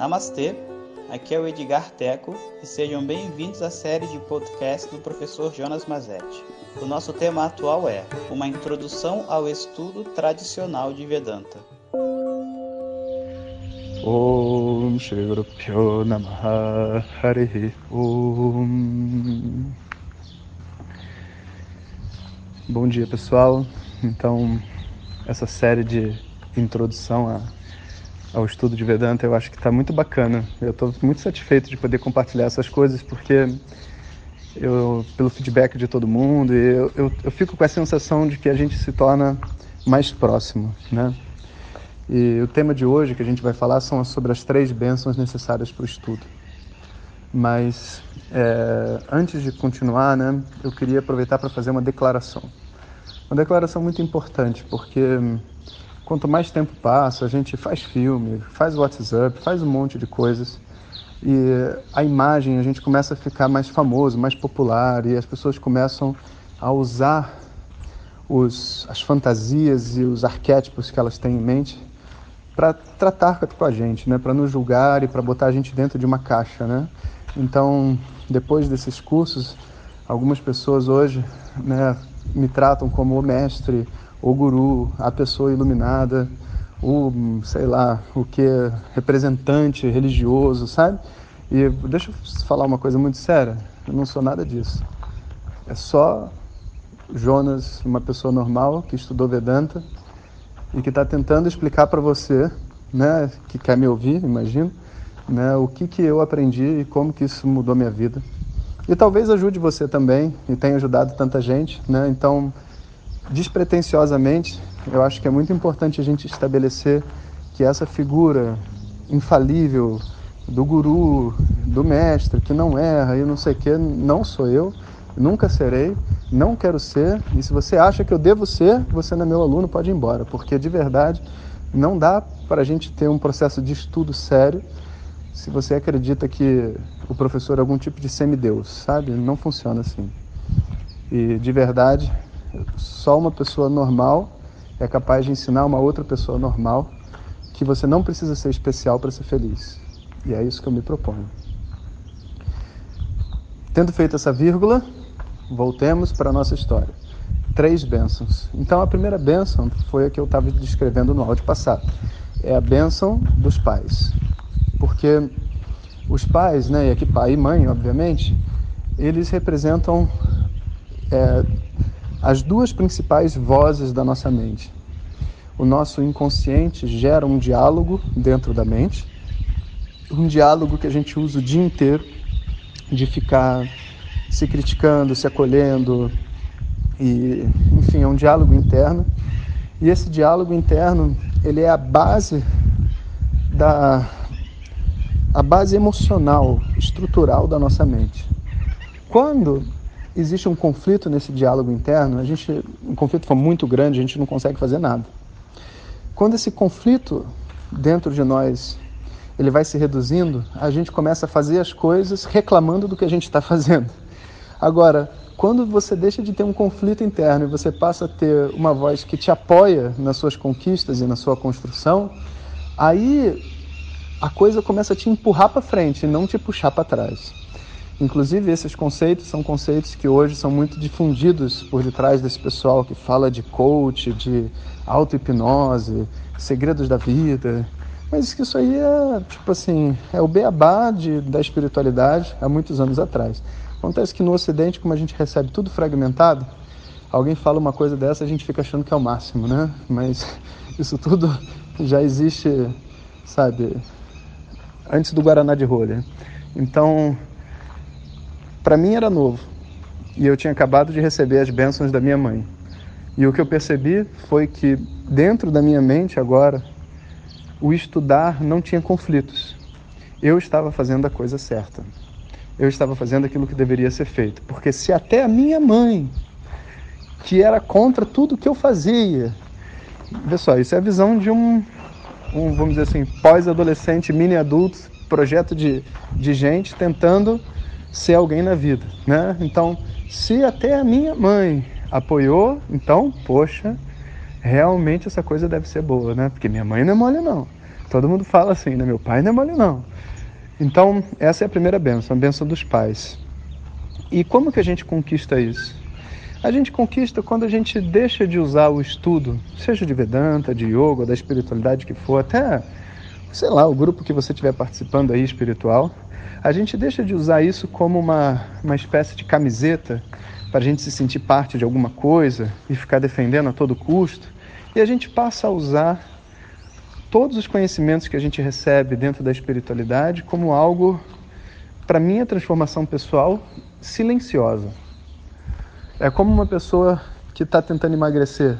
Namastê, aqui é o Edgar Teco e sejam bem-vindos à série de podcast do professor Jonas Mazetti. O nosso tema atual é Uma Introdução ao Estudo Tradicional de Vedanta. Om Shri Guru Namaha Om Bom dia pessoal, então essa série de introdução a, ao estudo de Vedanta eu acho que está muito bacana. Eu estou muito satisfeito de poder compartilhar essas coisas porque eu, pelo feedback de todo mundo, eu, eu, eu fico com a sensação de que a gente se torna mais próximo, né? E o tema de hoje que a gente vai falar são sobre as três bênçãos necessárias para o estudo. Mas é, antes de continuar, né, eu queria aproveitar para fazer uma declaração. Uma declaração muito importante, porque quanto mais tempo passa, a gente faz filme, faz WhatsApp, faz um monte de coisas e a imagem a gente começa a ficar mais famoso, mais popular e as pessoas começam a usar os, as fantasias e os arquétipos que elas têm em mente para tratar com a gente, né? Para nos julgar e para botar a gente dentro de uma caixa, né? Então, depois desses cursos, algumas pessoas hoje, né, me tratam como o mestre, o guru, a pessoa iluminada, o, sei lá, o que representante religioso, sabe? E deixa eu falar uma coisa muito séria, eu não sou nada disso. É só Jonas, uma pessoa normal que estudou Vedanta e que está tentando explicar para você, né, que quer me ouvir, imagino, né, o que que eu aprendi e como que isso mudou minha vida. E talvez ajude você também e tenha ajudado tanta gente, né? Então, despretensiosamente, eu acho que é muito importante a gente estabelecer que essa figura infalível do guru, do mestre, que não erra e não sei o que, não sou eu, nunca serei, não quero ser, e se você acha que eu devo ser, você não é meu aluno, pode ir embora, porque de verdade não dá para a gente ter um processo de estudo sério se você acredita que o professor é algum tipo de semideus, sabe? Não funciona assim. E de verdade, só uma pessoa normal é capaz de ensinar uma outra pessoa normal que você não precisa ser especial para ser feliz. E é isso que eu me proponho. Tendo feito essa vírgula, voltemos para a nossa história. Três bênçãos. Então, a primeira bênção foi a que eu estava descrevendo no áudio passado. É a bênção dos pais. Porque os pais, né, e aqui pai e mãe, obviamente, eles representam é, as duas principais vozes da nossa mente. O nosso inconsciente gera um diálogo dentro da mente, um diálogo que a gente usa o dia inteiro, de ficar se criticando, se acolhendo, e, enfim, é um diálogo interno. E esse diálogo interno, ele é a base da a base emocional, estrutural da nossa mente. Quando existe um conflito nesse diálogo interno, a gente, um conflito for muito grande, a gente não consegue fazer nada. Quando esse conflito dentro de nós ele vai se reduzindo, a gente começa a fazer as coisas reclamando do que a gente está fazendo. Agora, quando você deixa de ter um conflito interno e você passa a ter uma voz que te apoia nas suas conquistas e na sua construção, aí a coisa começa a te empurrar para frente não te puxar para trás. Inclusive, esses conceitos são conceitos que hoje são muito difundidos por detrás desse pessoal que fala de coach, de auto-hipnose, segredos da vida. Mas isso aí é, tipo assim, é o beabá de, da espiritualidade há muitos anos atrás. Acontece que no Ocidente, como a gente recebe tudo fragmentado, alguém fala uma coisa dessa, a gente fica achando que é o máximo, né? Mas isso tudo já existe, sabe, antes do Guaraná de rolha. Então, para mim era novo e eu tinha acabado de receber as bênçãos da minha mãe. E o que eu percebi foi que dentro da minha mente agora, o estudar não tinha conflitos. Eu estava fazendo a coisa certa. Eu estava fazendo aquilo que deveria ser feito. Porque se até a minha mãe, que era contra tudo que eu fazia, vê só, isso é a visão de um um, vamos dizer assim, pós-adolescente, mini adulto, projeto de, de gente tentando ser alguém na vida, né? Então, se até a minha mãe apoiou, então, poxa, realmente essa coisa deve ser boa, né? Porque minha mãe não é mole não. Todo mundo fala assim, né? Meu pai não é mole não. Então, essa é a primeira benção, a benção dos pais. E como que a gente conquista isso? A gente conquista quando a gente deixa de usar o estudo, seja de Vedanta, de Yoga, da espiritualidade que for, até, sei lá, o grupo que você estiver participando aí espiritual, a gente deixa de usar isso como uma, uma espécie de camiseta para a gente se sentir parte de alguma coisa e ficar defendendo a todo custo, e a gente passa a usar todos os conhecimentos que a gente recebe dentro da espiritualidade como algo, para minha transformação pessoal, silenciosa. É como uma pessoa que está tentando emagrecer.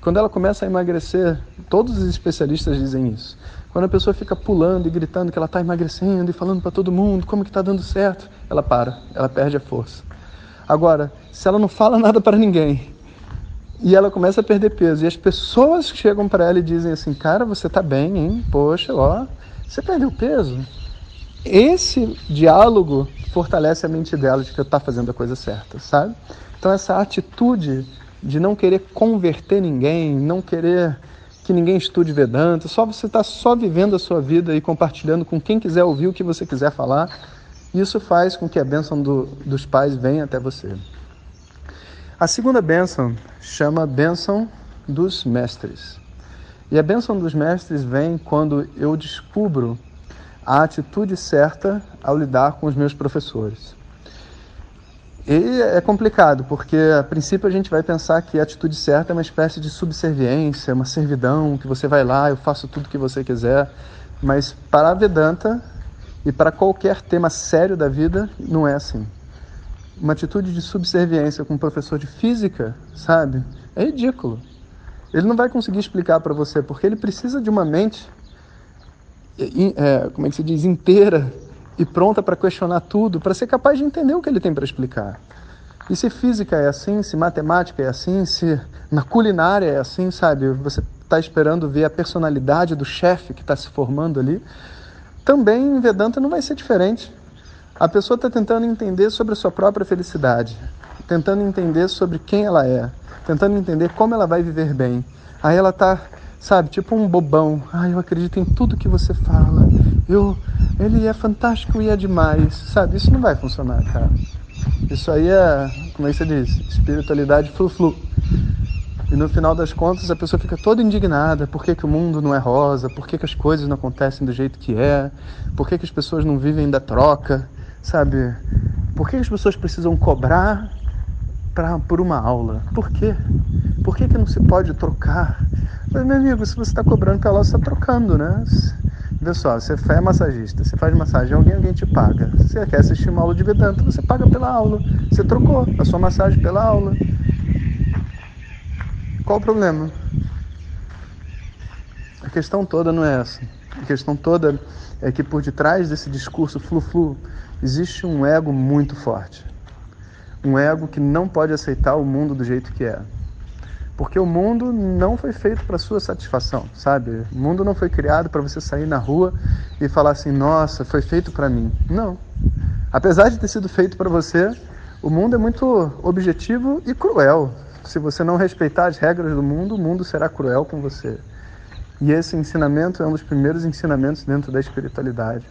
Quando ela começa a emagrecer, todos os especialistas dizem isso. Quando a pessoa fica pulando e gritando que ela está emagrecendo e falando para todo mundo como que está dando certo, ela para, ela perde a força. Agora, se ela não fala nada para ninguém e ela começa a perder peso. E as pessoas chegam para ela e dizem assim: Cara, você está bem, hein? Poxa, ó, você perdeu peso. Esse diálogo fortalece a mente dela de que está fazendo a coisa certa, sabe? Então, essa atitude de não querer converter ninguém, não querer que ninguém estude Vedanta, só você está só vivendo a sua vida e compartilhando com quem quiser ouvir o que você quiser falar, isso faz com que a bênção do, dos pais venha até você. A segunda bênção chama bênção dos mestres. E a bênção dos mestres vem quando eu descubro a atitude certa ao lidar com os meus professores. E é complicado, porque a princípio a gente vai pensar que a atitude certa é uma espécie de subserviência, uma servidão, que você vai lá, eu faço tudo que você quiser. Mas para a Vedanta e para qualquer tema sério da vida, não é assim uma atitude de subserviência com um professor de física, sabe? É ridículo. Ele não vai conseguir explicar para você, porque ele precisa de uma mente, é, como é que se diz, inteira e pronta para questionar tudo, para ser capaz de entender o que ele tem para explicar. E se física é assim, se matemática é assim, se na culinária é assim, sabe? Você está esperando ver a personalidade do chefe que está se formando ali. Também em Vedanta não vai ser diferente. A pessoa está tentando entender sobre a sua própria felicidade, tentando entender sobre quem ela é, tentando entender como ela vai viver bem. Aí ela está, sabe, tipo um bobão. Ah, eu acredito em tudo que você fala. Eu, ele é fantástico e é demais, sabe? Isso não vai funcionar, cara. Isso aí é, como é que você diz? Espiritualidade flu-flu. E no final das contas a pessoa fica toda indignada. Por que, que o mundo não é rosa? Por que, que as coisas não acontecem do jeito que é? Por que, que as pessoas não vivem da troca? Sabe, por que as pessoas precisam cobrar pra, por uma aula? Por quê? Por que, que não se pode trocar? Mas, meu amigo, se você está cobrando pela aula, você está trocando, né? Só, você é massagista, você faz massagem, alguém, alguém te paga. Você quer assistir uma aula de Vedanta, você paga pela aula. Você trocou a sua massagem pela aula. Qual o problema? A questão toda não é essa. A questão toda é que por detrás desse discurso flu-flu existe um ego muito forte. Um ego que não pode aceitar o mundo do jeito que é. Porque o mundo não foi feito para sua satisfação, sabe? O mundo não foi criado para você sair na rua e falar assim: "Nossa, foi feito para mim". Não. Apesar de ter sido feito para você, o mundo é muito objetivo e cruel. Se você não respeitar as regras do mundo, o mundo será cruel com você. E esse ensinamento é um dos primeiros ensinamentos dentro da espiritualidade.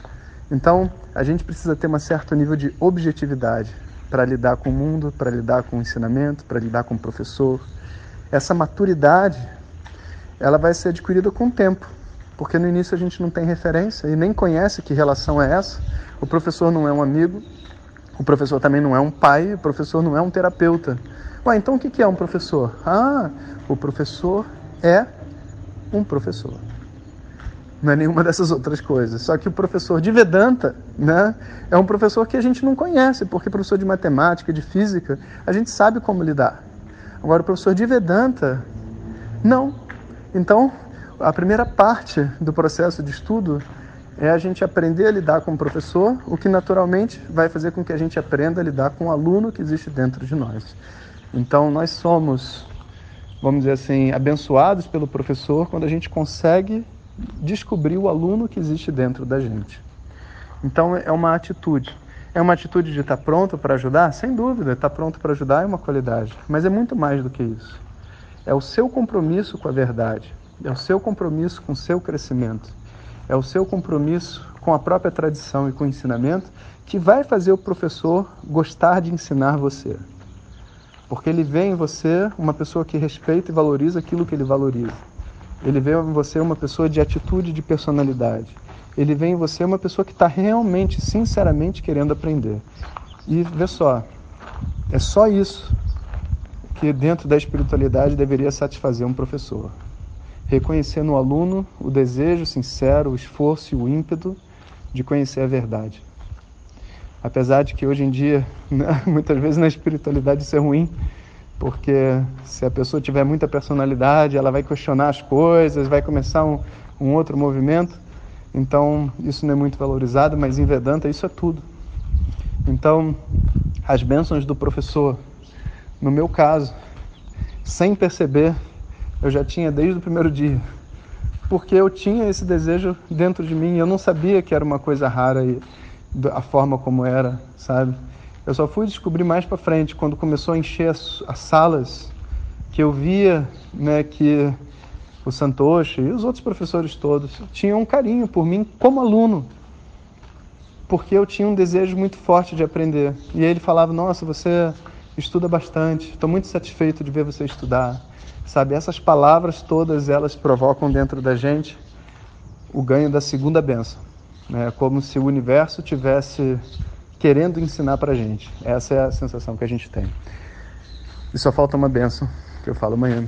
Então, a gente precisa ter um certo nível de objetividade para lidar com o mundo, para lidar com o ensinamento, para lidar com o professor. Essa maturidade, ela vai ser adquirida com o tempo, porque no início a gente não tem referência e nem conhece que relação é essa. O professor não é um amigo, o professor também não é um pai, o professor não é um terapeuta. Ué, então o que é um professor? Ah, o professor é um professor não é nenhuma dessas outras coisas. Só que o professor de Vedanta né, é um professor que a gente não conhece, porque professor de matemática, de física, a gente sabe como lidar. Agora, o professor de Vedanta, não. Então, a primeira parte do processo de estudo é a gente aprender a lidar com o professor, o que naturalmente vai fazer com que a gente aprenda a lidar com o aluno que existe dentro de nós. Então, nós somos, vamos dizer assim, abençoados pelo professor quando a gente consegue descobrir o aluno que existe dentro da gente. Então é uma atitude. É uma atitude de estar pronto para ajudar? Sem dúvida, estar pronto para ajudar é uma qualidade. Mas é muito mais do que isso. É o seu compromisso com a verdade. É o seu compromisso com o seu crescimento. É o seu compromisso com a própria tradição e com o ensinamento que vai fazer o professor gostar de ensinar você. Porque ele vê em você uma pessoa que respeita e valoriza aquilo que ele valoriza. Ele vê em você uma pessoa de atitude, de personalidade. Ele vê em você uma pessoa que está realmente, sinceramente querendo aprender. E vê só, é só isso que dentro da espiritualidade deveria satisfazer um professor. Reconhecer no aluno o desejo sincero, o esforço e o ímpeto de conhecer a verdade. Apesar de que hoje em dia, né, muitas vezes na espiritualidade isso é ruim, porque se a pessoa tiver muita personalidade, ela vai questionar as coisas, vai começar um, um outro movimento. Então, isso não é muito valorizado, mas em Vedanta isso é tudo. Então, as bênçãos do professor, no meu caso, sem perceber, eu já tinha desde o primeiro dia. Porque eu tinha esse desejo dentro de mim, eu não sabia que era uma coisa rara e a forma como era, sabe? Eu só fui descobrir mais para frente, quando começou a encher as, as, salas, que eu via né, que o Santoshi e os outros professores todos tinham um carinho por mim como aluno, porque eu tinha um desejo muito forte de aprender. E ele falava: Nossa, você estuda bastante, estou muito satisfeito de ver você estudar. Sabe, essas palavras todas elas provocam dentro da gente o ganho da segunda benção. É como se o universo tivesse querendo ensinar para gente. Essa é a sensação que a gente tem. E só falta uma benção que eu falo amanhã.